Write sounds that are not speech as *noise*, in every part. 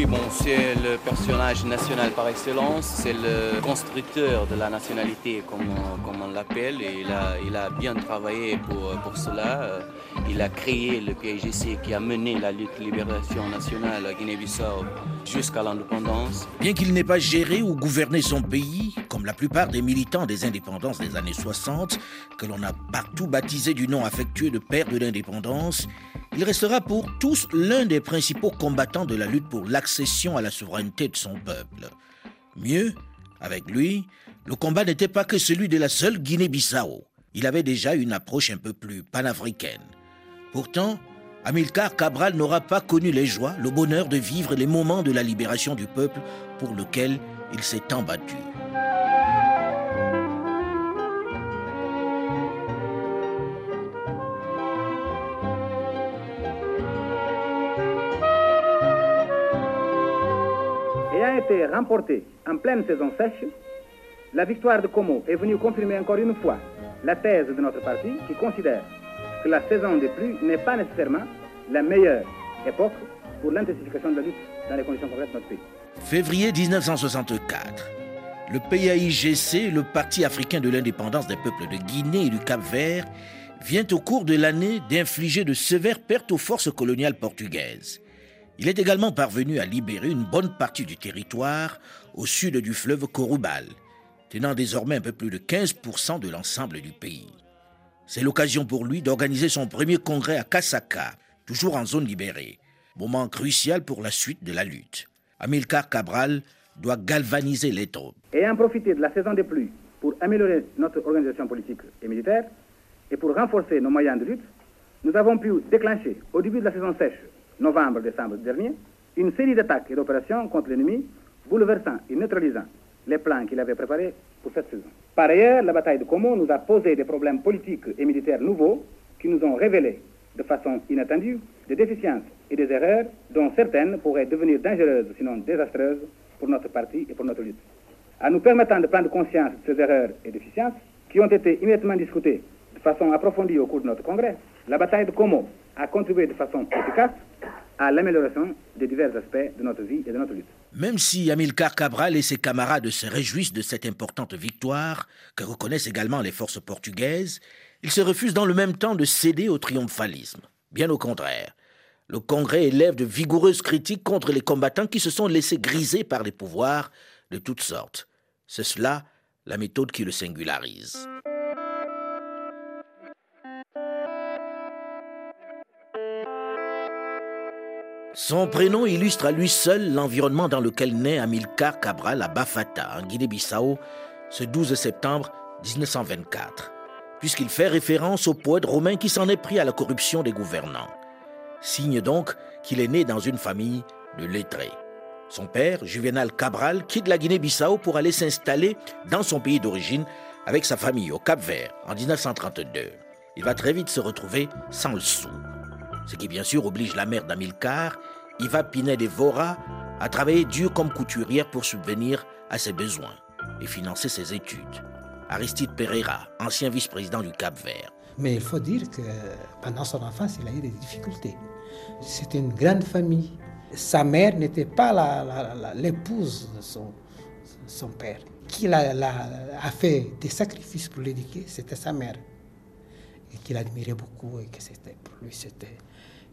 Oui, bon, c'est le personnage national par excellence, c'est le constructeur de la nationalité, comme, on l'appelle, et il a, bien travaillé pour, cela. Il a créé le PIGC qui a mené la lutte libération nationale à Guinée-Bissau jusqu'à l'indépendance. Bien qu'il n'ait pas géré ou gouverné son pays, comme la plupart des militants des indépendances des années 60, que l'on a partout baptisé du nom affectueux de père de l'indépendance, il restera pour tous l'un des principaux combattants de la lutte pour l'accession à la souveraineté de son peuple. Mieux, avec lui, le combat n'était pas que celui de la seule Guinée-Bissau. Il avait déjà une approche un peu plus panafricaine. Pourtant, Amilcar Cabral n'aura pas connu les joies, le bonheur de vivre les moments de la libération du peuple pour lequel il s'est tant battu. Été remporté en pleine saison sèche, la victoire de Como est venue confirmer encore une fois la thèse de notre parti qui considère que la saison des pluies n'est pas nécessairement la meilleure époque pour l'intensification de la lutte dans les conditions concrètes de notre pays. Février 1964. Le PAIGC, le Parti africain de l'indépendance des peuples de Guinée et du Cap-Vert, vient au cours de l'année d'infliger de sévères pertes aux forces coloniales portugaises. Il est également parvenu à libérer une bonne partie du territoire au sud du fleuve Korubal, tenant désormais un peu plus de 15% de l'ensemble du pays. C'est l'occasion pour lui d'organiser son premier congrès à Kasaka, toujours en zone libérée, moment crucial pour la suite de la lutte. Amilcar Cabral doit galvaniser les troupes. Ayant profité de la saison des pluies pour améliorer notre organisation politique et militaire et pour renforcer nos moyens de lutte, nous avons pu déclencher au début de la saison sèche, novembre-décembre dernier, une série d'attaques et d'opérations contre l'ennemi, bouleversant et neutralisant les plans qu'il avait préparés pour cette saison. Par ailleurs, la bataille de Como nous a posé des problèmes politiques et militaires nouveaux qui nous ont révélé de façon inattendue des déficiences et des erreurs dont certaines pourraient devenir dangereuses, sinon désastreuses, pour notre parti et pour notre lutte. En nous permettant de prendre conscience de ces erreurs et déficiences, qui ont été immédiatement discutées de façon approfondie au cours de notre congrès, la bataille de Como a contribué de façon efficace à l'amélioration des divers aspects de notre vie et de notre lutte. Même si Amilcar Cabral et ses camarades se réjouissent de cette importante victoire, que reconnaissent également les forces portugaises, ils se refusent dans le même temps de céder au triomphalisme. Bien au contraire, le Congrès élève de vigoureuses critiques contre les combattants qui se sont laissés griser par les pouvoirs de toutes sortes. C'est cela la méthode qui le singularise. Son prénom illustre à lui seul l'environnement dans lequel naît Amilcar Cabral à Bafata, en Guinée-Bissau, ce 12 septembre 1924, puisqu'il fait référence au poète romain qui s'en est pris à la corruption des gouvernants. Signe donc qu'il est né dans une famille de lettrés. Son père, Juvenal Cabral, quitte la Guinée-Bissau pour aller s'installer dans son pays d'origine avec sa famille au Cap-Vert en 1932. Il va très vite se retrouver sans le sou ce qui bien sûr oblige la mère d'Amilcar, Iva Pined et Vora, à travailler dur comme couturière pour subvenir à ses besoins et financer ses études. Aristide Pereira, ancien vice-président du Cap Vert. Mais il faut dire que pendant son enfance, il a eu des difficultés. C'était une grande famille. Sa mère n'était pas l'épouse de son, son, père. Qui a fait des sacrifices pour l'éduquer, c'était sa mère. Et qu'il admirait beaucoup et que c'était pour lui, c'était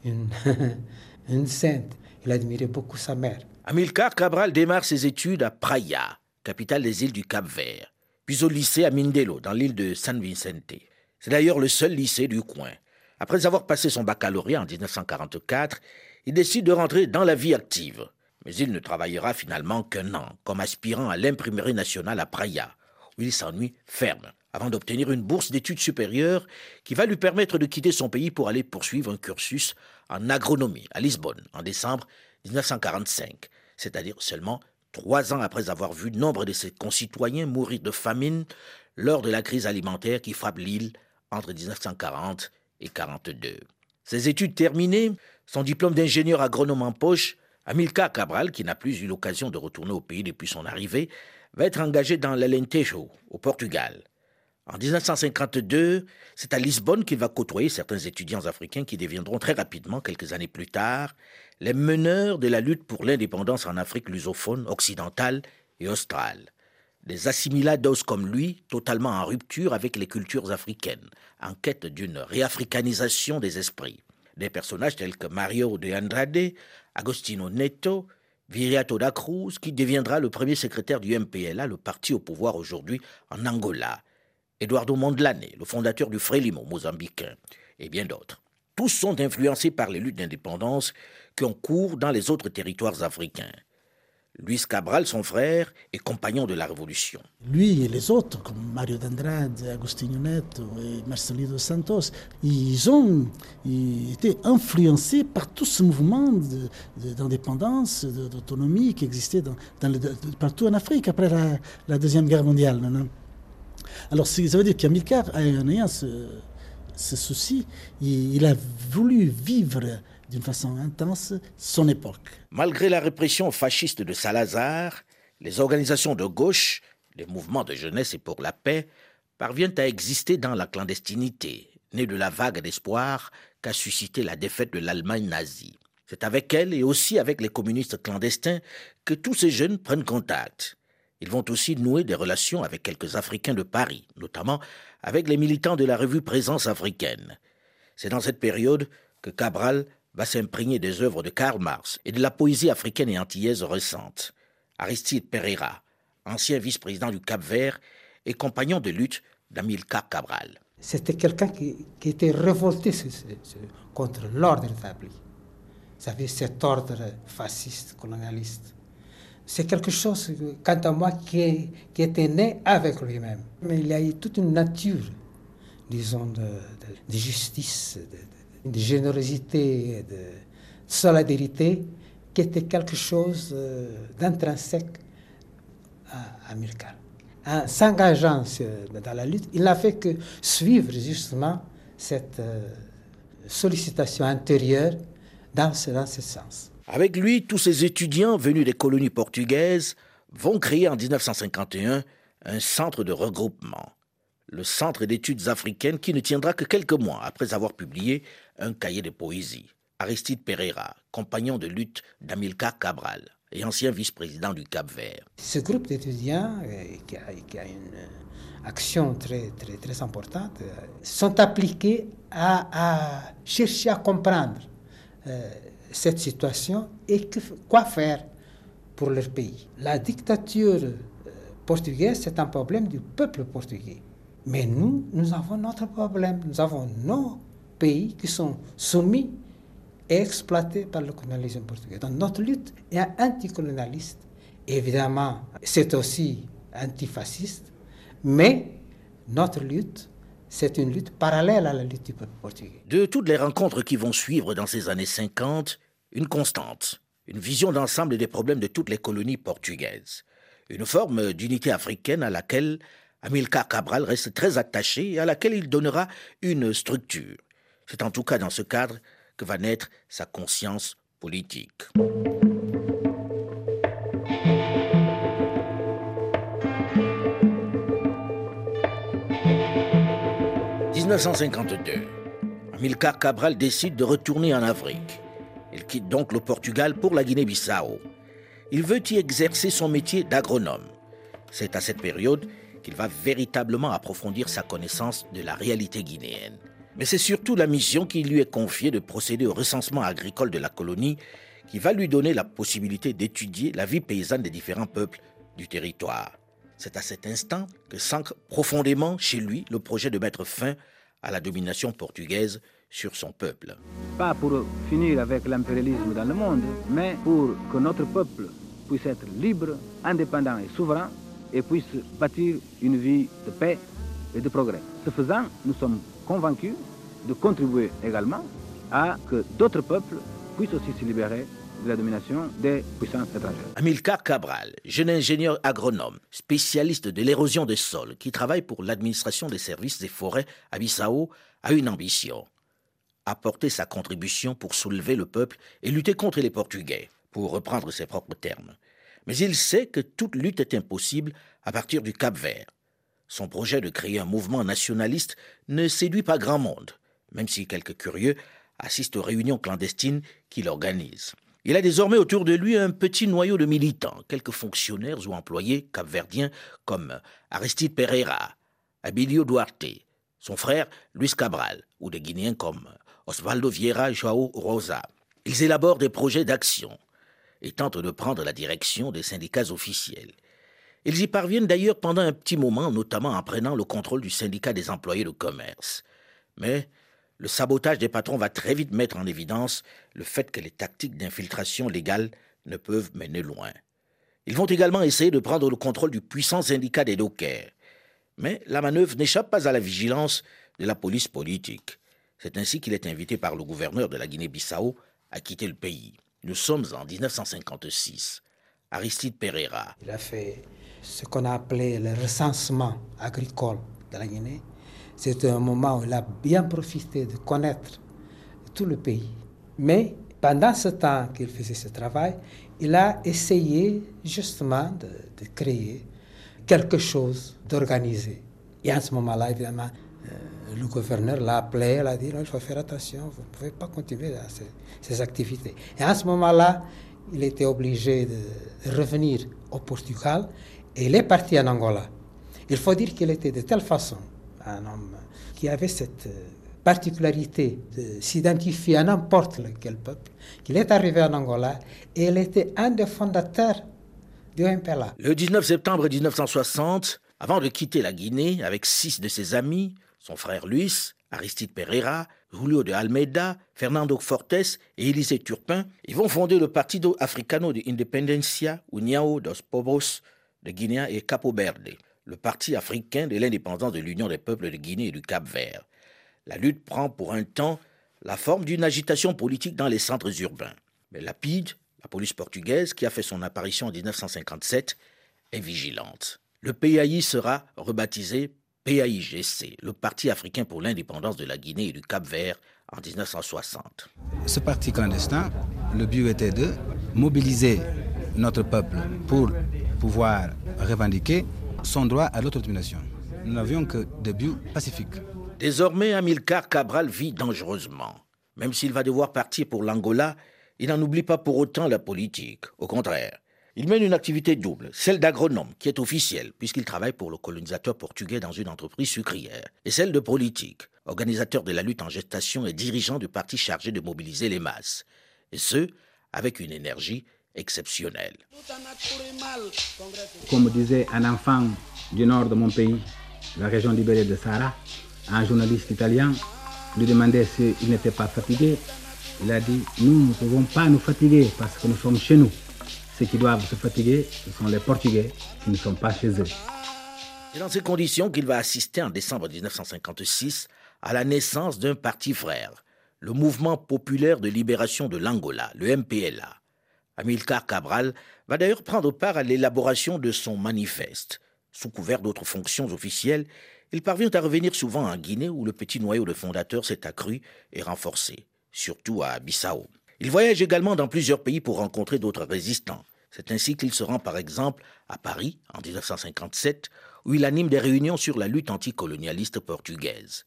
*laughs* une, sainte. Il admirait beaucoup sa mère. Amilcar Cabral démarre ses études à Praia, capitale des îles du Cap-Vert, puis au lycée à Mindelo, dans l'île de San Vicente. C'est d'ailleurs le seul lycée du coin. Après avoir passé son baccalauréat en 1944, il décide de rentrer dans la vie active. Mais il ne travaillera finalement qu'un an comme aspirant à l'imprimerie nationale à Praia, où il s'ennuie ferme avant d'obtenir une bourse d'études supérieures qui va lui permettre de quitter son pays pour aller poursuivre un cursus en agronomie à Lisbonne en décembre 1945, c'est-à-dire seulement trois ans après avoir vu nombre de ses concitoyens mourir de famine lors de la crise alimentaire qui frappe l'île entre 1940 et 42. Ses études terminées, son diplôme d'ingénieur agronome en poche, Amilcar Cabral, qui n'a plus eu l'occasion de retourner au pays depuis son arrivée, va être engagé dans l'Alentejo, au Portugal. En 1952, c'est à Lisbonne qu'il va côtoyer certains étudiants africains qui deviendront très rapidement, quelques années plus tard, les meneurs de la lutte pour l'indépendance en Afrique lusophone, occidentale et australe. Des assimilados comme lui, totalement en rupture avec les cultures africaines, en quête d'une réafricanisation des esprits. Des personnages tels que Mario de Andrade, Agostino Neto, Viriato da Cruz, qui deviendra le premier secrétaire du MPLA, le parti au pouvoir aujourd'hui en Angola, Eduardo Mondlane, le fondateur du Frélimo mozambicain, et bien d'autres. Tous sont influencés par les luttes d'indépendance qui ont cours dans les autres territoires africains. Luis Cabral, son frère, est compagnon de la Révolution. Lui et les autres, comme Mario d'Andrade, Agostinho Neto et Marcelino Santos, ils ont été influencés par tout ce mouvement d'indépendance, d'autonomie qui existait partout en Afrique après la, Deuxième Guerre mondiale. Alors, ça veut dire qu'Amilcar, en ayant ce, ce souci, il, a voulu vivre d'une façon intense son époque. Malgré la répression fasciste de Salazar, les organisations de gauche, les mouvements de jeunesse et pour la paix parviennent à exister dans la clandestinité, née de la vague d'espoir qu'a suscité la défaite de l'Allemagne nazie. C'est avec elle et aussi avec les communistes clandestins que tous ces jeunes prennent contact. Ils vont aussi nouer des relations avec quelques Africains de Paris, notamment avec les militants de la revue Présence africaine. C'est dans cette période que Cabral va s'imprégner des œuvres de Karl Marx et de la poésie africaine et antillaise récente. Aristide Pereira, ancien vice-président du Cap-Vert et compagnon de lutte d'Amilcar Cabral. C'était quelqu'un qui, était révolté contre l'ordre établi. Vous savez, cet ordre fasciste, colonialiste c'est quelque chose, quant à moi, qui, était né avec lui-même. Mais il y a eu toute une nature, disons, de, justice, de, générosité, de solidarité, qui était quelque chose euh, d'intrinsèque à, à En s'engageant dans la lutte, il n'a fait que suivre justement cette euh, sollicitation intérieure dans dans ce sens. Avec lui, tous ces étudiants venus des colonies portugaises vont créer en 1951 un centre de regroupement, le Centre d'études africaines qui ne tiendra que quelques mois après avoir publié un cahier de poésie. Aristide Pereira, compagnon de lutte d'Amilcar Cabral et ancien vice-président du Cap-Vert. Ce groupe d'étudiants, euh, qui, a, une action très, très, très importante, euh, sont appliqués à, chercher à comprendre euh, cette situation et quoi faire pour leur pays. La dictature euh, portugaise, c'est un problème du peuple portugais. Mais nous, nous avons notre problème. Nous avons nos pays qui sont soumis et exploités par le colonialisme portugais. Donc notre lutte est anticolonialiste. Évidemment, c'est aussi antifasciste, mais notre lutte c'est une lutte parallèle à la lutte du peuple portugais. De toutes les rencontres qui vont suivre dans ces années 50, une constante, une vision d'ensemble des problèmes de toutes les colonies portugaises, une forme d'unité africaine à laquelle Amilcar Cabral reste très attaché et à laquelle il donnera une structure. C'est en tout cas dans ce cadre que va naître sa conscience politique. 1952, Amilcar Cabral décide de retourner en Afrique. Il quitte donc le Portugal pour la Guinée-Bissau. Il veut y exercer son métier d'agronome. C'est à cette période qu'il va véritablement approfondir sa connaissance de la réalité guinéenne. Mais c'est surtout la mission qui lui est confiée de procéder au recensement agricole de la colonie qui va lui donner la possibilité d'étudier la vie paysanne des différents peuples du territoire. C'est à cet instant que s'ancre profondément chez lui le projet de mettre fin à la domination portugaise sur son peuple. Pas pour finir avec l'impérialisme dans le monde, mais pour que notre peuple puisse être libre, indépendant et souverain et puisse bâtir une vie de paix et de progrès. Ce faisant, nous sommes convaincus de contribuer également à que d'autres peuples puissent aussi se libérer de la domination des puissances étrangères. Amilcar Cabral, jeune ingénieur agronome, spécialiste de l'érosion des sols, qui travaille pour l'administration des services des forêts à Bissau, a une ambition apporter sa contribution pour soulever le peuple et lutter contre les Portugais, pour reprendre ses propres termes. Mais il sait que toute lutte est impossible à partir du Cap Vert. Son projet de créer un mouvement nationaliste ne séduit pas grand monde, même si quelques curieux assistent aux réunions clandestines qu'il organise. Il a désormais autour de lui un petit noyau de militants, quelques fonctionnaires ou employés capverdiens comme Aristide Pereira, Abilio Duarte, son frère Luis Cabral, ou des Guinéens comme Osvaldo Vieira Joao Rosa. Ils élaborent des projets d'action et tentent de prendre la direction des syndicats officiels. Ils y parviennent d'ailleurs pendant un petit moment, notamment en prenant le contrôle du syndicat des employés de commerce. Mais le sabotage des patrons va très vite mettre en évidence le fait que les tactiques d'infiltration légale ne peuvent mener loin. Ils vont également essayer de prendre le contrôle du puissant syndicat des dockers. Mais la manœuvre n'échappe pas à la vigilance de la police politique. C'est ainsi qu'il est invité par le gouverneur de la Guinée-Bissau à quitter le pays. Nous sommes en 1956. Aristide Pereira. Il a fait ce qu'on a appelé le recensement agricole de la Guinée. C'est un moment où il a bien profité de connaître tout le pays. Mais pendant ce temps qu'il faisait ce travail, il a essayé justement de, créer quelque chose d'organisé. Et à ce moment-là, évidemment, euh, le gouverneur l'a appelé, il a dit il faut faire attention, vous ne pouvez pas continuer ces, ces activités. Et à ce moment-là, il était obligé de revenir au Portugal et il est parti en Angola. Il faut dire qu'il était de telle façon un homme qui avait cette euh, particularité de s'identifier à n'importe quel peuple, qu'il est arrivé en Angola et il était un des fondateurs du MPLA. Le 19 septembre 1960, avant de quitter la Guinée avec six de ses amis, son frère Luis, Aristide Pereira, Julio de Almeida, Fernando Fortes et Élisée Turpin, ils vont fonder le Partido Africano de Independencia, União dos Povos de Guinée et Capo Verde, le Parti africain de l'indépendance de l'Union des peuples de Guinée et du Cap-Vert. La lutte prend pour un temps la forme d'une agitation politique dans les centres urbains. Mais Lapide, la police portugaise, qui a fait son apparition en 1957, est vigilante. Le PAI sera rebaptisé PAIGC, le Parti africain pour l'indépendance de la Guinée et du Cap-Vert, en 1960. Ce parti clandestin, le but était de mobiliser notre peuple pour pouvoir revendiquer son droit à l'autodétermination. Nous n'avions que des buts pacifiques. Désormais, Amilcar Cabral vit dangereusement. Même s'il va devoir partir pour l'Angola, il n'en oublie pas pour autant la politique. Au contraire, il mène une activité double, celle d'agronome, qui est officielle, puisqu'il travaille pour le colonisateur portugais dans une entreprise sucrière, et celle de politique, organisateur de la lutte en gestation et dirigeant du parti chargé de mobiliser les masses. Et ce, avec une énergie exceptionnelle. Comme disait un enfant du nord de mon pays, la région libérée de Sahara, un journaliste italien lui demandait s'il n'était pas fatigué. Il a dit, nous ne pouvons pas nous fatiguer parce que nous sommes chez nous. Ceux qui doivent se fatiguer, ce sont les Portugais qui ne sont pas chez eux. C'est dans ces conditions qu'il va assister en décembre 1956 à la naissance d'un parti frère, le Mouvement populaire de libération de l'Angola, le MPLA. Amilcar Cabral va d'ailleurs prendre part à l'élaboration de son manifeste. Sous couvert d'autres fonctions officielles, il parvient à revenir souvent en Guinée où le petit noyau de fondateurs s'est accru et renforcé, surtout à Bissau. Il voyage également dans plusieurs pays pour rencontrer d'autres résistants. C'est ainsi qu'il se rend par exemple à Paris en 1957, où il anime des réunions sur la lutte anticolonialiste portugaise.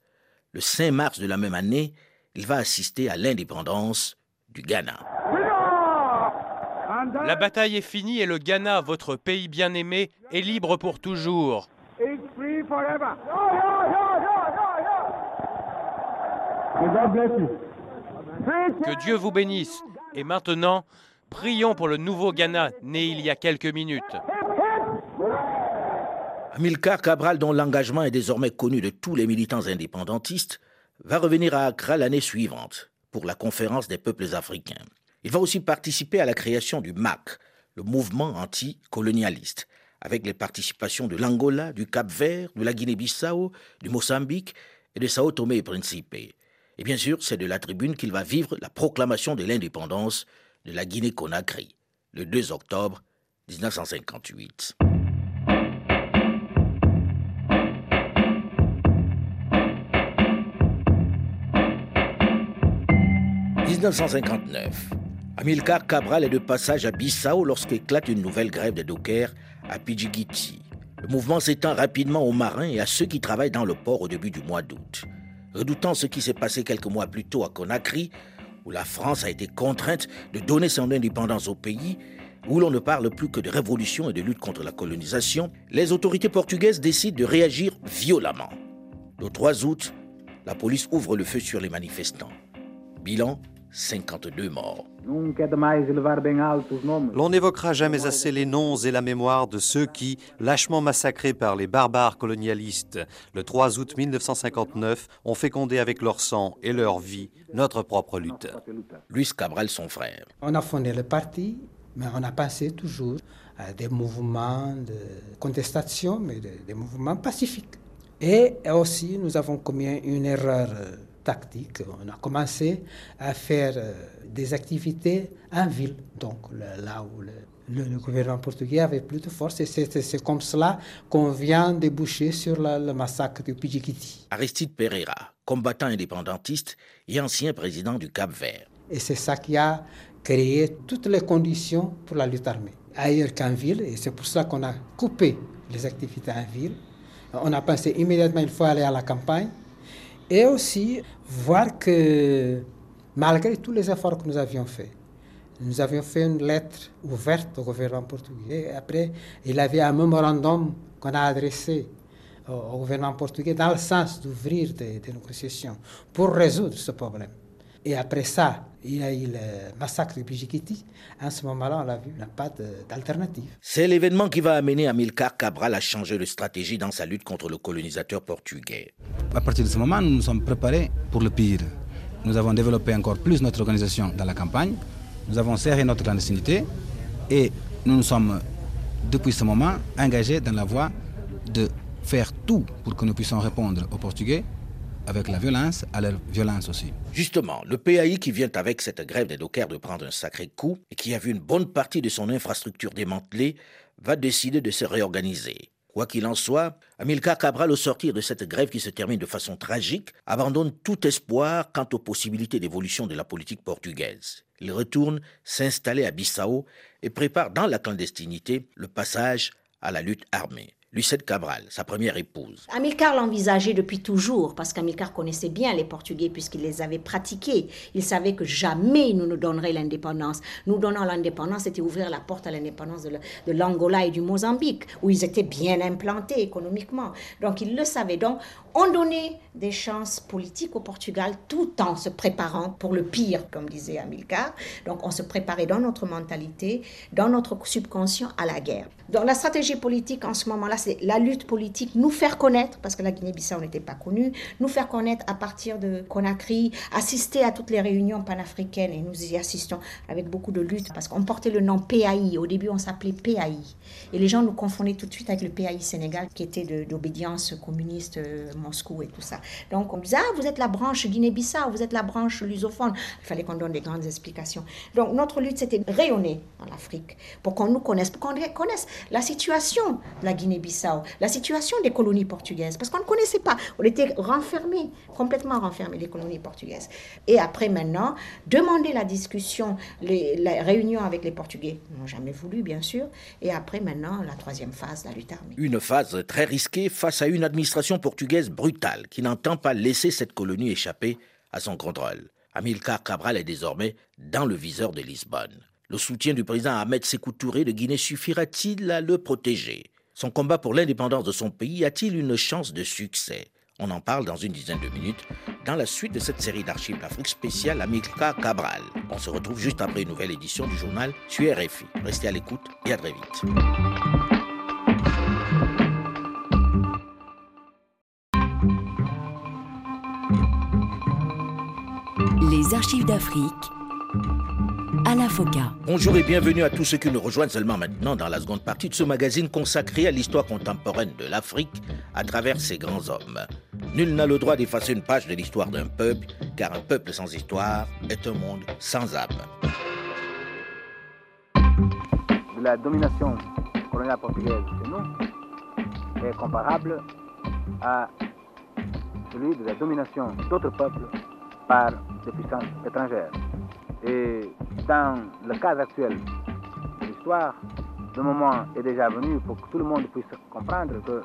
Le 5 mars de la même année, il va assister à l'indépendance du Ghana. La bataille est finie et le Ghana, votre pays bien-aimé, est libre pour toujours. Que Dieu vous bénisse. Et maintenant, prions pour le nouveau Ghana, né il y a quelques minutes. Amilcar Cabral, dont l'engagement est désormais connu de tous les militants indépendantistes, va revenir à Accra l'année suivante pour la conférence des peuples africains. Il va aussi participer à la création du MAC, le mouvement anticolonialiste, avec les participations de l'Angola, du Cap-Vert, de la Guinée-Bissau, du Mozambique et de Sao Tomé et Principe. Et bien sûr, c'est de la tribune qu'il va vivre la proclamation de l'indépendance de la Guinée-Conakry, le 2 octobre 1958. 1959. Amilcar Cabral est de passage à Bissau lorsqu'éclate une nouvelle grève des dockers à Pidjigiti. Le mouvement s'étend rapidement aux marins et à ceux qui travaillent dans le port au début du mois d'août. Redoutant ce qui s'est passé quelques mois plus tôt à Conakry, où la France a été contrainte de donner son indépendance au pays, où l'on ne parle plus que de révolution et de lutte contre la colonisation, les autorités portugaises décident de réagir violemment. Le 3 août, la police ouvre le feu sur les manifestants. Bilan 52 morts. L'on n'évoquera jamais assez les noms et la mémoire de ceux qui, lâchement massacrés par les barbares colonialistes, le 3 août 1959, ont fécondé avec leur sang et leur vie notre propre lutte. Luis Cabral, son frère. On a fondé le parti, mais on a passé toujours à des mouvements de contestation, mais des mouvements pacifiques. Et aussi, nous avons commis une erreur tactique. On a commencé à faire euh, des activités en ville, donc là où le, gouvernement portugais avait plus de force. Et c'est comme cela qu'on vient déboucher sur le massacre de Pidjiquiti. Aristide Pereira, combattant indépendantiste et ancien président du Cap-Vert. Et c'est ça qui a créé toutes les conditions pour la lutte armée, ailleurs qu'en ville. Et c'est pour ça qu'on a coupé les activités en ville. On a pensé immédiatement il faut aller à la campagne et aussi voir que malgré tous les efforts que nous avions faits, nous avions fait une lettre ouverte au gouvernement portugais. Après, il avait un mémorandum qu'on a adressé au, gouvernement portugais dans le sens d'ouvrir des, négociations pour résoudre ce problème. Et après ça, il y a eu le massacre de Bijikiti. À ce moment-là, on l'a vu, il n'y a pas d'alternative. C'est l'événement qui va amener Amilcar Cabral à changer de stratégie dans sa lutte contre le colonisateur portugais. À partir de ce moment, nous nous sommes préparés pour le pire. Nous avons développé encore plus notre organisation dans la campagne. Nous avons serré notre clandestinité et nous nous sommes, depuis ce moment, engagés dans la voie de faire tout pour que nous puissions répondre aux Portugais avec la violence, à la violence aussi. Justement, le PAI qui vient avec cette grève des dockers de prendre un sacré coup et qui a vu une bonne partie de son infrastructure démantelée, va décider de se réorganiser. Quoi qu'il en soit, Amilcar Cabral, au sortir de cette grève qui se termine de façon tragique, abandonne tout espoir quant aux possibilités d'évolution de la politique portugaise. Il retourne s'installer à Bissau et prépare dans la clandestinité le passage à la lutte armée. Lucette Cabral, sa première épouse. Amilcar l'envisageait depuis toujours, parce qu'Amilcar connaissait bien les Portugais puisqu'il les avait pratiqués. Il savait que jamais nous nous donnerions l'indépendance. Nous donnant l'indépendance, c'était ouvrir la porte à l'indépendance de l'Angola et du Mozambique, où ils étaient bien implantés économiquement. Donc il le savait. Donc on donnait des chances politiques au Portugal tout en se préparant pour le pire, comme disait Amilcar. Donc on se préparait dans notre mentalité, dans notre subconscient à la guerre. Donc la stratégie politique en ce moment-là, c'est la lutte politique, nous faire connaître, parce que la Guinée-Bissau n'était pas connue, nous faire connaître à partir de Conakry, assister à toutes les réunions panafricaines, et nous y assistons avec beaucoup de lutte, parce qu'on portait le nom PAI. Au début, on s'appelait PAI. Et les gens nous confondaient tout de suite avec le PAI Sénégal, qui était d'obédience communiste, euh, Moscou et tout ça. Donc on disait, ah, vous êtes la branche Guinée-Bissau, vous êtes la branche lusophone. Il fallait qu'on donne des grandes explications. Donc notre lutte, c'était rayonner dans l'Afrique, pour qu'on nous connaisse, pour qu'on connaisse la situation de la La situation des colonies portugaises, parce qu'on ne connaissait pas. On était renfermés, complètement renfermés, les colonies portugaises. Et après, maintenant, demander la discussion, les, la réunion avec les Portugais, n'ont jamais voulu, bien sûr. Et après, maintenant, la troisième phase, la lutte armée. Une phase très risquée face à une administration portugaise brutale qui n'entend pas laisser cette colonie échapper à son contrôle. Amilcar Cabral est désormais dans le viseur de Lisbonne. Le soutien du président Ahmed Sékou Touré de Guinée suffira-t-il à le protéger? Son combat pour l'indépendance de son pays a-t-il une chance de succès? On en parle dans une dizaine de minutes dans la suite de cette série d'archives d'Afrique spéciale Amilcar Cabral. On se retrouve juste après une nouvelle édition du journal sur RFI. Restez à l'écoute et à très vite. Les archives d'Afrique Bonjour et bienvenue à tous ceux qui nous rejoignent seulement maintenant dans la seconde partie de ce magazine consacré à l'histoire contemporaine de l'Afrique à travers ses grands hommes. Nul n'a le droit d'effacer une page de l'histoire d'un peuple, car un peuple sans histoire est un monde sans âme. La domination coloniale portugaise chez nous est comparable à celui de la domination d'autres peuples par des puissances étrangères. Et dans le cas actuel de l'histoire, le moment est déjà venu pour que tout le monde puisse comprendre que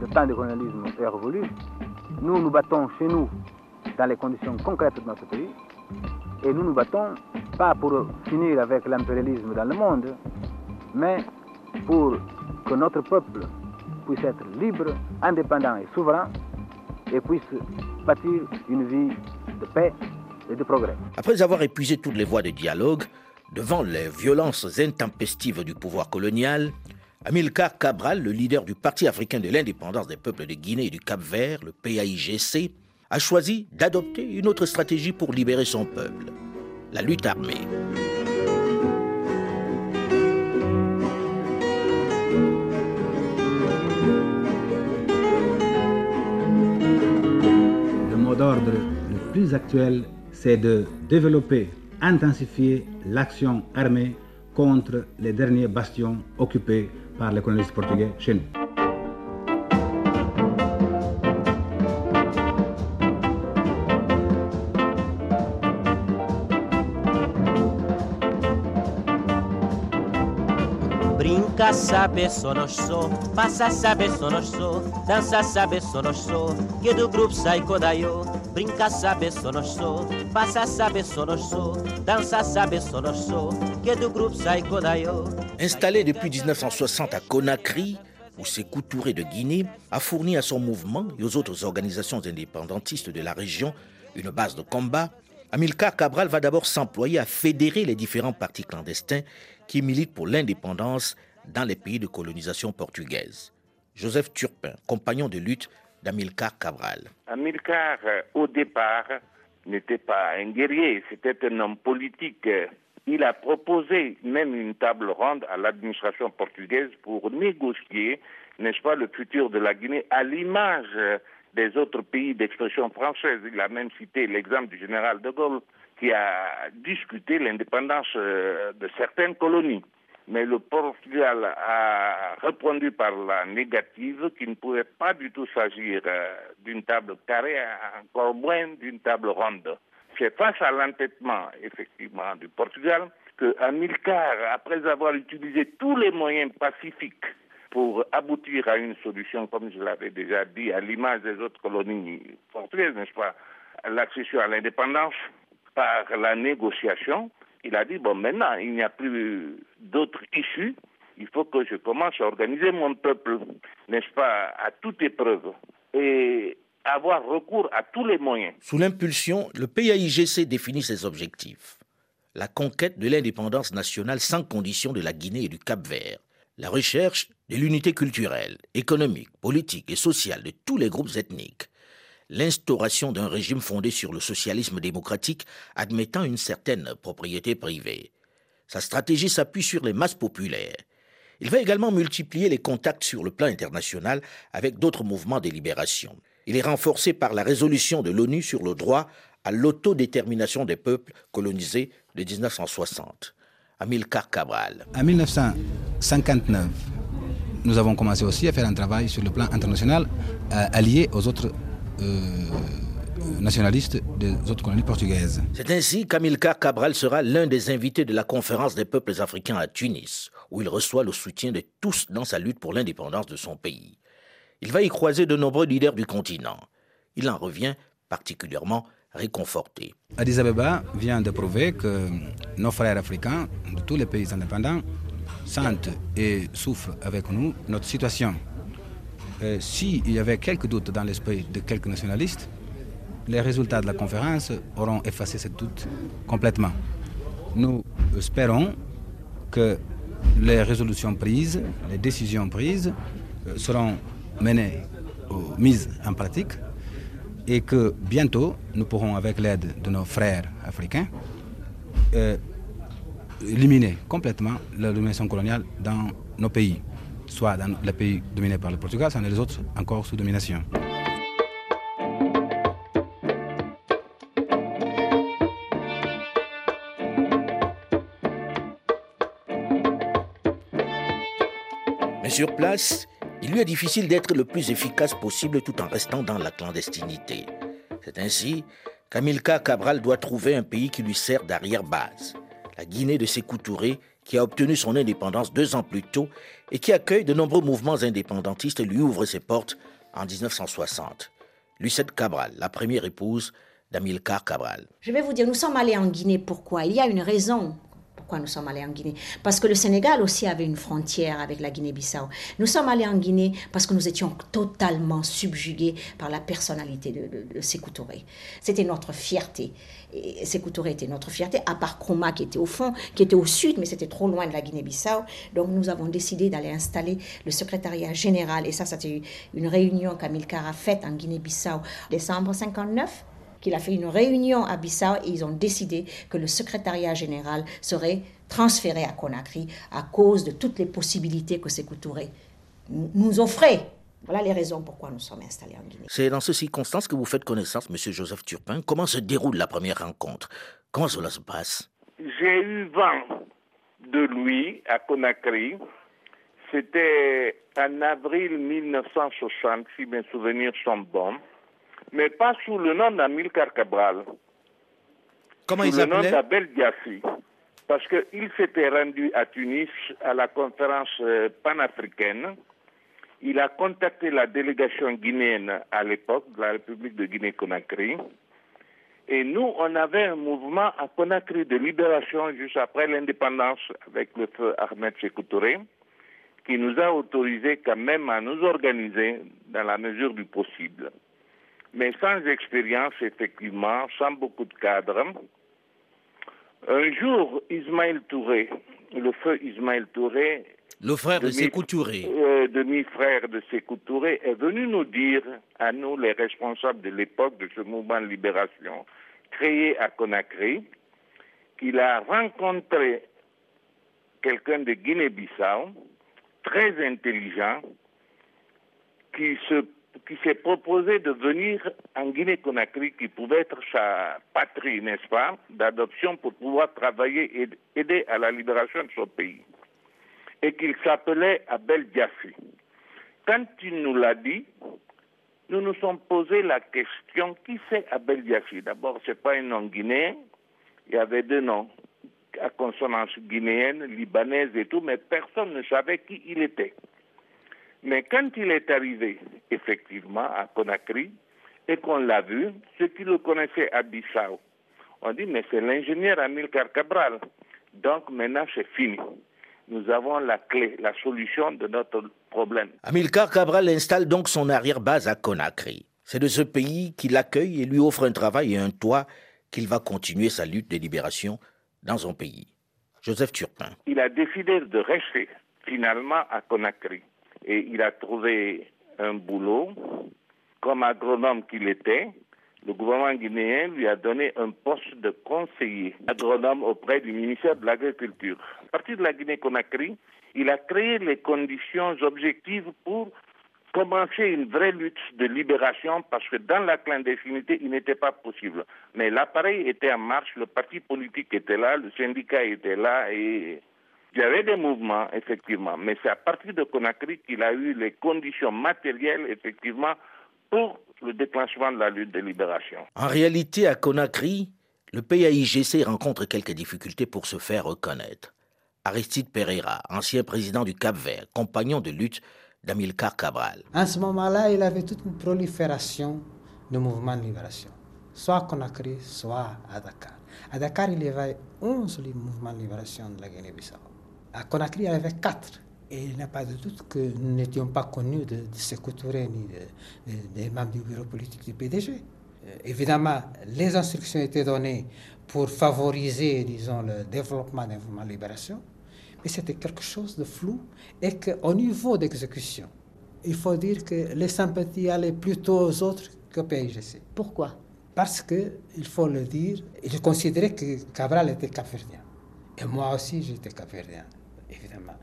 le temps du colonialisme est révolu. Nous nous battons chez nous dans les conditions concrètes de notre pays. Et nous nous battons pas pour finir avec l'impérialisme dans le monde, mais pour que notre peuple puisse être libre, indépendant et souverain et puisse bâtir une vie de paix et de progrès. Après avoir épuisé toutes les voies de dialogue, devant les violences intempestives du pouvoir colonial, Amilcar Cabral, le leader du Parti africain de l'indépendance des peuples de Guinée et du Cap-Vert, le PAIGC, a choisi d'adopter une autre stratégie pour libérer son peuple, la lutte armée. Le mot d'ordre le plus actuel, c'est de développer, intensifier l'action armée contre les derniers bastions occupés par les colonistes portugais chez nous. Brinca, saber só nós sou, faça saber só nós sou, dança saber só nós sou, que do grupo sai Kodayo. Installé depuis 1960 à Conakry, où Sékou Touré de Guinée a fourni à son mouvement et aux autres organisations indépendantistes de la région une base de combat, Amilcar Cabral va d'abord s'employer à fédérer les différents partis clandestins qui militent pour l'indépendance dans les pays de colonisation portugaise. Joseph Turpin, compagnon de lutte d'Amilcar Cabral. Amilcar, au départ, n'était pas un guerrier, c'était un homme politique. Il a proposé même une table ronde à l'administration portugaise pour négocier, n'est-ce pas, le futur de la Guinée à l'image des autres pays d'expression française. Il a même cité l'exemple du général de Gaulle qui a discuté l'indépendance euh, de certaines colonies. Mais le Portugal a répondu par la négative qu'il ne pouvait pas du tout s'agir euh, d'une table carrée, encore moins d'une table ronde. C'est face à l'entêtement, effectivement, du Portugal que Amilcar, après avoir utilisé tous les moyens pacifiques pour aboutir à une solution, comme je l'avais déjà dit, à l'image des autres colonies portugaises, n'est-ce pas, l'accession à l'indépendance par la négociation, il a dit, bon, maintenant, il n'y a plus d'autre issue, il faut que je commence à organiser mon peuple, n'est-ce pas, à toute épreuve, et avoir recours à tous les moyens. Sous l'impulsion, le PAIGC définit ses objectifs. La conquête de l'indépendance nationale sans condition de la Guinée et du Cap-Vert, la recherche de l'unité culturelle, économique, politique et sociale de tous les groupes ethniques, l'instauration d'un régime fondé sur le socialisme démocratique admettant une certaine propriété privée. Sa stratégie s'appuie sur les masses populaires. Il va également multiplier les contacts sur le plan international avec d'autres mouvements de libération. Il est renforcé par la résolution de l'ONU sur le droit à l'autodétermination des peuples colonisés de 1960. Amilcar Cabral. En 1959, nous avons commencé aussi à faire un travail sur le plan international euh, allié aux autres euh, nationalistes des autres colonies portugaises. C'est ainsi qu'Amilcar Cabral sera l'un des invités de la conférence des peuples africains à Tunis, où il reçoit le soutien de tous dans sa lutte pour l'indépendance de son pays. Il va y croiser de nombreux leaders du continent. Il en revient particulièrement réconforté. Addis Abeba vient de prouver que nos frères africains de tous les pays indépendants sentent et souffrent avec nous notre situation. S'il y avait quelques doutes dans l'esprit de quelques nationalistes, les résultats de la conférence auront effacé ces doutes complètement. Nous espérons que les résolutions prises, les décisions prises seront menées ou mises en pratique et que bientôt nous pourrons, avec l'aide de nos frères africains, euh, éliminer complètement la domination coloniale dans nos pays, soit dans les pays dominés par le Portugal, soit dans les autres encore sous domination. Mais sur place, il lui est difficile d'être le plus efficace possible tout en restant dans la clandestinité. C'est ainsi qu'Amilcar Cabral doit trouver un pays qui lui sert d'arrière-base. La Guinée de Sékou Touré, qui a obtenu son indépendance deux ans plus tôt et qui accueille de nombreux mouvements indépendantistes, lui ouvre ses portes en 1960. Lucette Cabral, la première épouse d'Amilcar Cabral. Je vais vous dire, nous sommes allés en Guinée. Pourquoi? Il y a une raison pourquoi nous sommes allés en Guinée Parce que le Sénégal aussi avait une frontière avec la Guinée-Bissau. Nous sommes allés en Guinée parce que nous étions totalement subjugués par la personnalité de, de, Touré. C'était notre fierté. Et Sékou Touré était notre fierté, à part Kroma qui était au fond, qui était au sud, mais c'était trop loin de la Guinée-Bissau. Donc nous avons décidé d'aller installer le secrétariat général. Et ça, c'était une réunion qu'Amilcar a faite en Guinée-Bissau décembre 59 qu'il a fait une réunion à Bissau et ils ont décidé que le secrétariat général serait transféré à Conakry à cause de toutes les possibilités que Sékou Touré nous offrait. Voilà les raisons pourquoi nous sommes installés en Guinée. C'est dans ces circonstances que vous faites connaissance, Monsieur Joseph Turpin. Comment se déroule la première rencontre? Comment cela se passe? J'ai eu vent de lui à Conakry. C'était en avril 1960, si mes souvenirs sont bons mais pas sous le nom d'Amilcar Cabral. Comment sous il le nom d'Abel Diassi. Parce qu'il s'était rendu à Tunis à la conférence euh, panafricaine. Il a contacté la délégation guinéenne à l'époque, de la République de Guinée-Conakry. Et nous, on avait un mouvement à Conakry de libération juste après l'indépendance avec le feu Ahmed Sékou qui nous a autorisé quand même à nous organiser dans la mesure du possible mais sans expérience, effectivement, sans beaucoup de cadres. Un jour, Ismaël Touré, le feu Ismaël Touré, le frère de Sékou Touré, euh, demi-frère de Sékou Touré, est venu nous dire, à nous les responsables de l'époque de ce mouvement de libération créé à Conakry, qu'il a rencontré quelqu'un de Guinée-Bissau, très intelligent, qui se qui s'est proposé de venir en Guinée-Conakry, qui pouvait être sa patrie, n'est-ce pas, d'adoption pour pouvoir travailler et aider à la libération de son pays. Et qu'il s'appelait Abel Diassi. Quand il nous l'a dit, nous nous sommes posé la question qui c'est Abel Diassi? D'abord, ce n'est pas un nom guinéen, il y avait deux noms à consonance guinéenne, libanaise et tout, mais personne ne savait qui il était. Mais quand il est arrivé, effectivement, à Conakry, et qu'on l'a vu, ceux qui le connaissaient à Bissau, on dit, mais c'est l'ingénieur Amilcar Cabral. Donc maintenant, c'est fini. Nous avons la clé, la solution de notre problème. Amilcar Cabral installe donc son arrière-base à Conakry. C'est de ce pays qu'il accueille et lui offre un travail et un toit qu'il va continuer sa lutte de libération dans son pays. Joseph Turpin. Il a décidé de rester finalement à Conakry et il a trouvé un boulot. Comme agronome qu'il était, le gouvernement guinéen lui a donné un poste de conseiller agronome auprès du ministère de l'Agriculture. À partir de la Guinée-Conakry, il a créé les conditions objectives pour commencer une vraie lutte de libération parce que dans la clandestinité, il n'était pas possible. Mais l'appareil était en marche, le parti politique était là, le syndicat était là et il y avait des mouvements, effectivement, mais c'est à partir de Conakry qu'il a eu les conditions matérielles, effectivement, pour le déclenchement de la lutte de libération. En réalité, à Conakry, le PAIGC rencontre quelques difficultés pour se faire reconnaître. Aristide Pereira, ancien président du Cap-Vert, compagnon de lutte d'Amilcar Cabral. En ce moment-là, il avait toute une prolifération de mouvements de libération, soit à Conakry, soit à Dakar. À Dakar, il y avait 11 mouvements de libération de la Guinée-Bissau. À Conakry, il y en avait 4. Et il n'y a pas de doute que nous n'étions pas connus de, de Touré ni de, de, des membres du bureau politique du PDG. Euh, évidemment, les instructions étaient données pour favoriser, disons, le développement des mouvements de libération, mais c'était quelque chose de flou et qu'au niveau d'exécution, il faut dire que les sympathies allaient plutôt aux autres qu'au PIGC. Pourquoi? Parce que, il faut le dire, je considérais que Cabral était capverdien. Et moi aussi, j'étais capverdien, évidemment.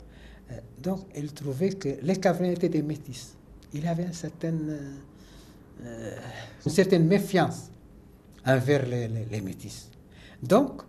Euh, donc, il trouvait que les Capverdiens étaient des métis. Il avait une certaine, euh, une certaine méfiance envers les, les, les, métis. Donc,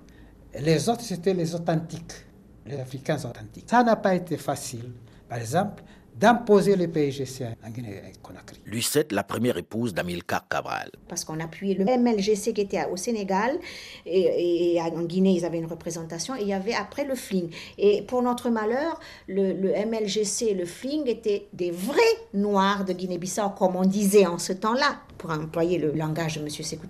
les autres, c'était les authentiques, les Africains authentiques. Ça n'a pas été facile, par exemple, d'imposer le PIGC en Guinée-Conakry. Lucette, la première épouse d'Amilcar Cabral. Parce qu'on appuyait le MLGC qui était au Sénégal et, en Guinée, ils avaient une représentation et il y avait après le FLING. Et pour notre malheur, le, le MLGC et le FLING étaient des vrais noirs de Guinée-Bissau, comme on disait en ce temps-là, pour employer le langage de M. Sékou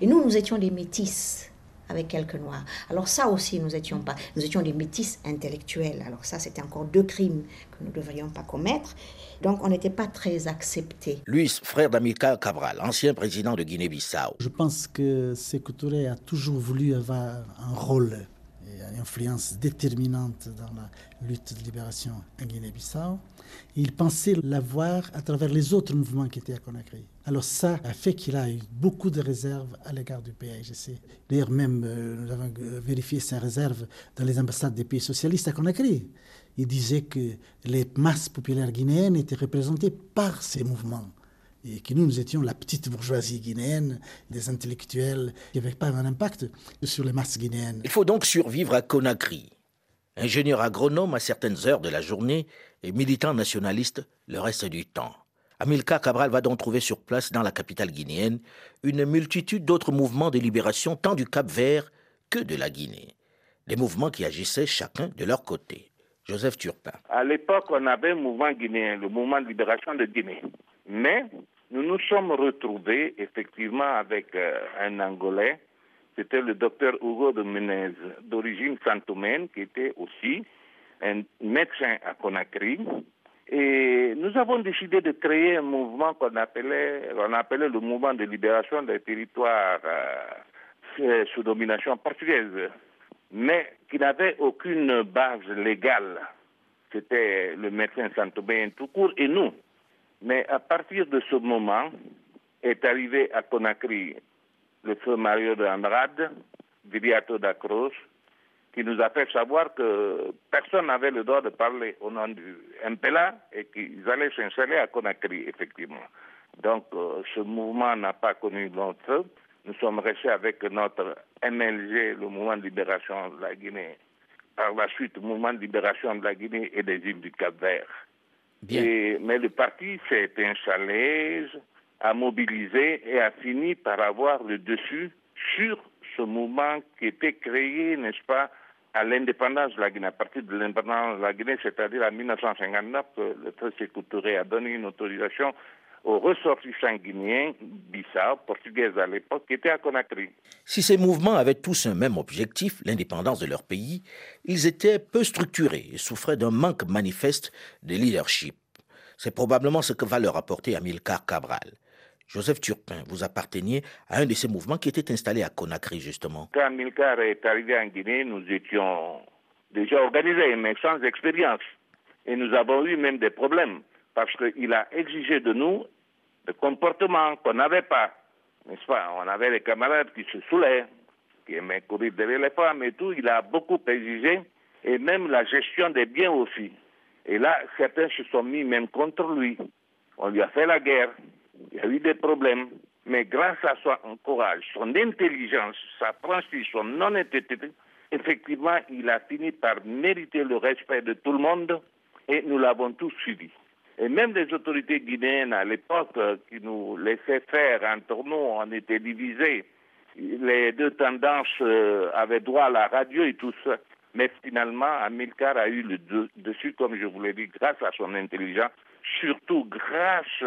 Et nous, nous étions des métis avec quelques noirs. Alors ça aussi, nous étions pas, nous étions des métis intellectuels. Alors ça, c'était encore deux crimes que nous ne devrions pas commettre. Donc on n'était pas très acceptés. Luis, frère d'Amilcar Cabral, ancien président de Guinée-Bissau. Je pense que Sékou Touré a toujours voulu avoir un rôle et une influence déterminante dans la lutte de libération en Guinée-Bissau. Il pensait l'avoir à travers les autres mouvements qui étaient à Conakry. Alors ça a fait qu'il a eu beaucoup de réserves à l'égard du PAIGC. D'ailleurs, même, euh, nous avons euh, vérifié ses réserves dans les ambassades des pays socialistes à Conakry. Il disait que les masses populaires guinéennes étaient représentées par ces mouvements et que nous, nous étions la petite bourgeoisie guinéenne, des intellectuels qui n'avaient pas un impact sur les masses guinéennes. Il faut donc survivre à Conakry. Ingénieur agronome à certaines heures de la journée et militant nationaliste le reste du temps. Amilcar Cabral va donc trouver sur place, dans la capitale guinéenne, une multitude d'autres mouvements de libération tant du Cap Vert que de la Guinée. Des mouvements qui agissaient chacun de leur côté. Joseph Turpin. À l'époque, on avait un mouvement guinéen, le mouvement de libération de Guinée. Mais nous nous sommes retrouvés effectivement avec euh, un Angolais, c'était le docteur Hugo de Menez, d'origine santomène, qui était aussi un médecin à Conakry. Et nous avons décidé de créer un mouvement qu'on appelait, appelait le mouvement de libération des territoires euh, sous domination portugaise, mais qui n'avait aucune base légale. C'était le médecin santomène tout court et nous. Mais à partir de ce moment, est arrivé à Conakry le feu Mario de Andrade, Viriato d'Acros, qui nous a fait savoir que personne n'avait le droit de parler au nom du MPLA et qu'ils allaient s'installer à Conakry, effectivement. Donc, euh, ce mouvement n'a pas connu notre Nous sommes restés avec notre MLG, le mouvement de libération de la Guinée. Par la suite, le mouvement de libération de la Guinée et des îles du Cap-Vert. mais le parti s'est installé, a mobilisé et a fini par avoir le dessus sur ce mouvement qui était créé, n'est-ce pas, à l'indépendance de la Guinée, à partir de l'indépendance de la Guinée, c'est-à-dire en 1959, le traité Touré a donné une autorisation aux ressortissants guinéens, Bissau, portugais à l'époque, qui étaient à Conakry. Si ces mouvements avaient tous un même objectif, l'indépendance de leur pays, ils étaient peu structurés et souffraient d'un manque manifeste de leadership. C'est probablement ce que va leur apporter Amilcar Cabral. Joseph Turpin, vous apparteniez à un de ces mouvements qui était installé à Conakry, justement. Quand Milcar est arrivé en Guinée, nous étions déjà organisés, mais sans expérience. Et nous avons eu même des problèmes, parce qu'il a exigé de nous des comportements qu'on n'avait pas. N'est-ce pas? On avait des camarades qui se saoulaient, qui aimaient courir derrière les femmes et tout. Il a beaucoup exigé, et même la gestion des biens aussi. Et là, certains se sont mis même contre lui. On lui a fait la guerre. Il y a eu des problèmes, mais grâce à son courage, son intelligence, sa franchise, son honnêteté, effectivement, il a fini par mériter le respect de tout le monde et nous l'avons tous suivi. Et même les autorités guinéennes à l'époque qui nous laissaient faire entre nous, on était divisés. Les deux tendances euh, avaient droit à la radio et tout ça. Mais finalement, Amilcar a eu le dessus, comme je vous l'ai dit, grâce à son intelligence, surtout grâce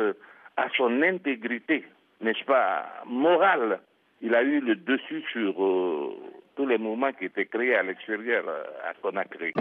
à son intégrité, n'est-ce pas, morale. Il a eu le dessus sur euh, tous les mouvements qui étaient créés à l'extérieur euh, à Conakry.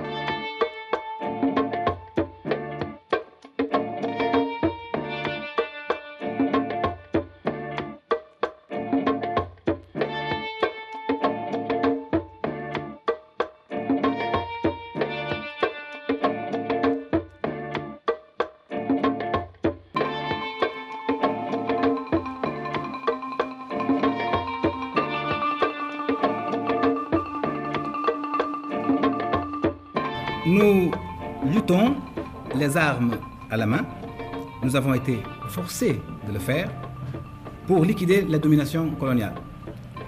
Armes à la main. Nous avons été forcés de le faire pour liquider la domination coloniale.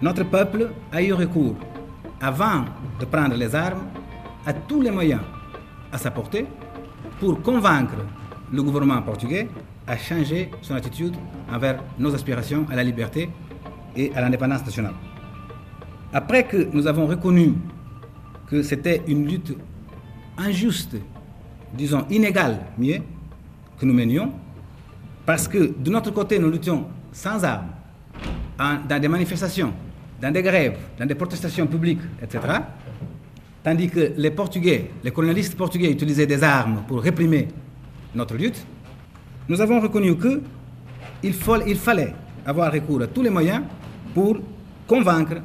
Notre peuple a eu recours, avant de prendre les armes, à tous les moyens à sa portée pour convaincre le gouvernement portugais a changé son attitude envers nos aspirations à la liberté et à l'indépendance nationale. Après que nous avons reconnu que c'était une lutte injuste, disons inégale, mieux, que nous menions, parce que de notre côté, nous luttions sans armes, dans des manifestations, dans des grèves, dans des protestations publiques, etc. Tandis que les Portugais, les colonialistes portugais utilisaient des armes pour réprimer notre lutte, nous avons reconnu qu'il il fallait avoir recours à tous les moyens pour convaincre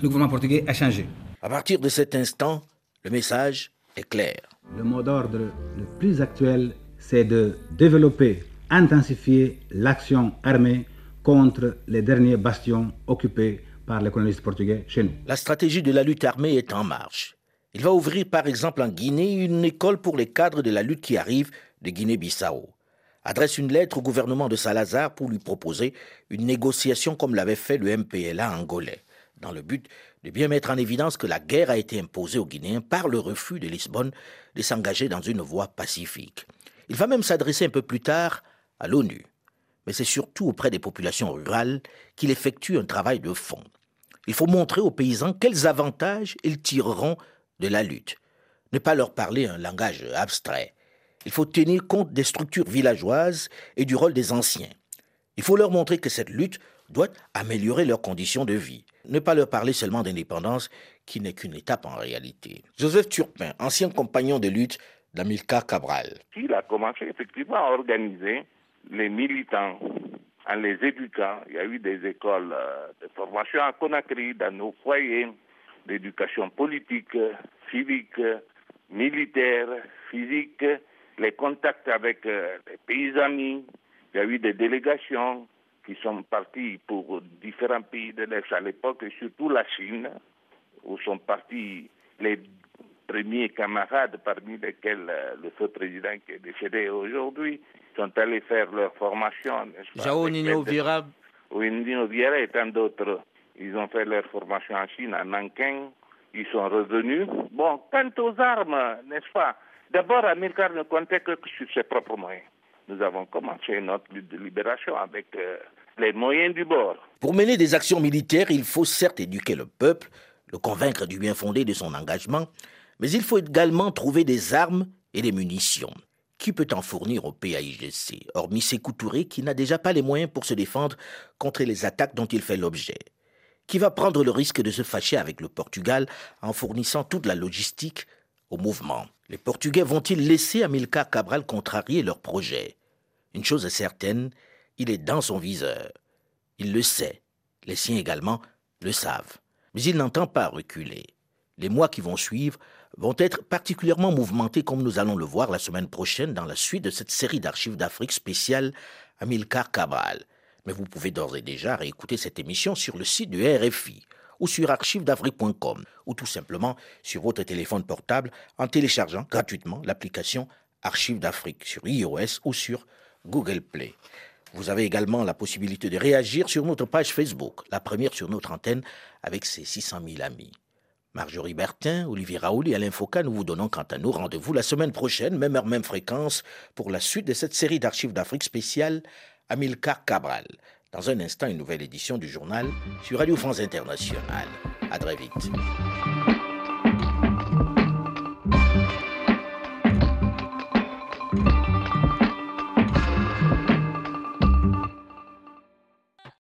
le gouvernement portugais à changer. À partir de cet instant, le message est clair. Le mot d'ordre le plus actuel, c'est de développer, intensifier l'action armée contre les derniers bastions occupés par les colonialistes portugais chez nous. La stratégie de la lutte armée est en marche. Il va ouvrir par exemple en Guinée une école pour les cadres de la lutte qui arrive de Guinée-Bissau. Adresse une lettre au gouvernement de Salazar pour lui proposer une négociation comme l'avait fait le MPLA angolais, dans le but de bien mettre en évidence que la guerre a été imposée aux Guinéens par le refus de Lisbonne de s'engager dans une voie pacifique. Il va même s'adresser un peu plus tard à l'ONU. Mais c'est surtout auprès des populations rurales qu'il effectue un travail de fond. Il faut montrer aux paysans quels avantages ils tireront de la lutte. Ne pas leur parler un langage abstrait. Il faut tenir compte des structures villageoises et du rôle des anciens. Il faut leur montrer que cette lutte doit améliorer leurs conditions de vie ne pas leur parler seulement d'indépendance, qui n'est qu'une étape en réalité. Joseph Turpin, ancien compagnon de lutte d'Amilcar Cabral. Il a commencé effectivement à organiser les militants en les éduquant. Il y a eu des écoles euh, de formation à Conakry, dans nos foyers, d'éducation politique, civique, militaire, physique, les contacts avec euh, les pays amis. Il y a eu des délégations qui sont partis pour différents pays de l'Est à l'époque, et surtout la Chine, où sont partis les premiers camarades, parmi lesquels euh, le feu président qui est décédé aujourd'hui, sont allés faire leur formation. Jao Nino Vira. Oui, Nino Vira et tant d'autres. Ils ont fait leur formation en Chine, à Nanking. Ils sont revenus. Bon, quant aux armes, n'est-ce pas? D'abord, Amilcar ne comptait que sur ses propres moyens nous avons commencé notre lutte de libération avec euh, les moyens du bord. Pour mener des actions militaires, il faut certes éduquer le peuple, le convaincre du bien fondé de son engagement, mais il faut également trouver des armes et des munitions. Qui peut en fournir au PAIGC, hormis Sékou Touré qui n'a déjà pas les moyens pour se défendre contre les attaques dont il fait l'objet? Qui va prendre le risque de se fâcher avec le Portugal en fournissant toute la logistique au mouvement? Les Portugais vont-ils laisser Amilcar Cabral contrarier leur projet? Une chose est certaine, il est dans son viseur. Il le sait. Les siens également le savent. Mais il n'entend pas reculer. Les mois qui vont suivre vont être particulièrement mouvementés comme nous allons le voir la semaine prochaine dans la suite de cette série d'archives d'Afrique spéciale Amilcar Cabral. Mais vous pouvez d'ores et déjà réécouter cette émission sur le site du RFI ou sur archivesdafrique.com ou tout simplement sur votre téléphone portable en téléchargeant gratuitement l'application Archives d'Afrique sur iOS ou sur Google Play. Vous avez également la possibilité de réagir sur notre page Facebook, la première sur notre antenne avec ses 600 000 amis. Marjorie Bertin, Olivier Raoul et Alain Foucault, nous vous donnons quant à nous rendez-vous la semaine prochaine, même heure, même fréquence, pour la suite de cette série d'archives d'Afrique spéciale Amilcar Cabral. Dans un instant, une nouvelle édition du journal sur Radio France Internationale. À très vite.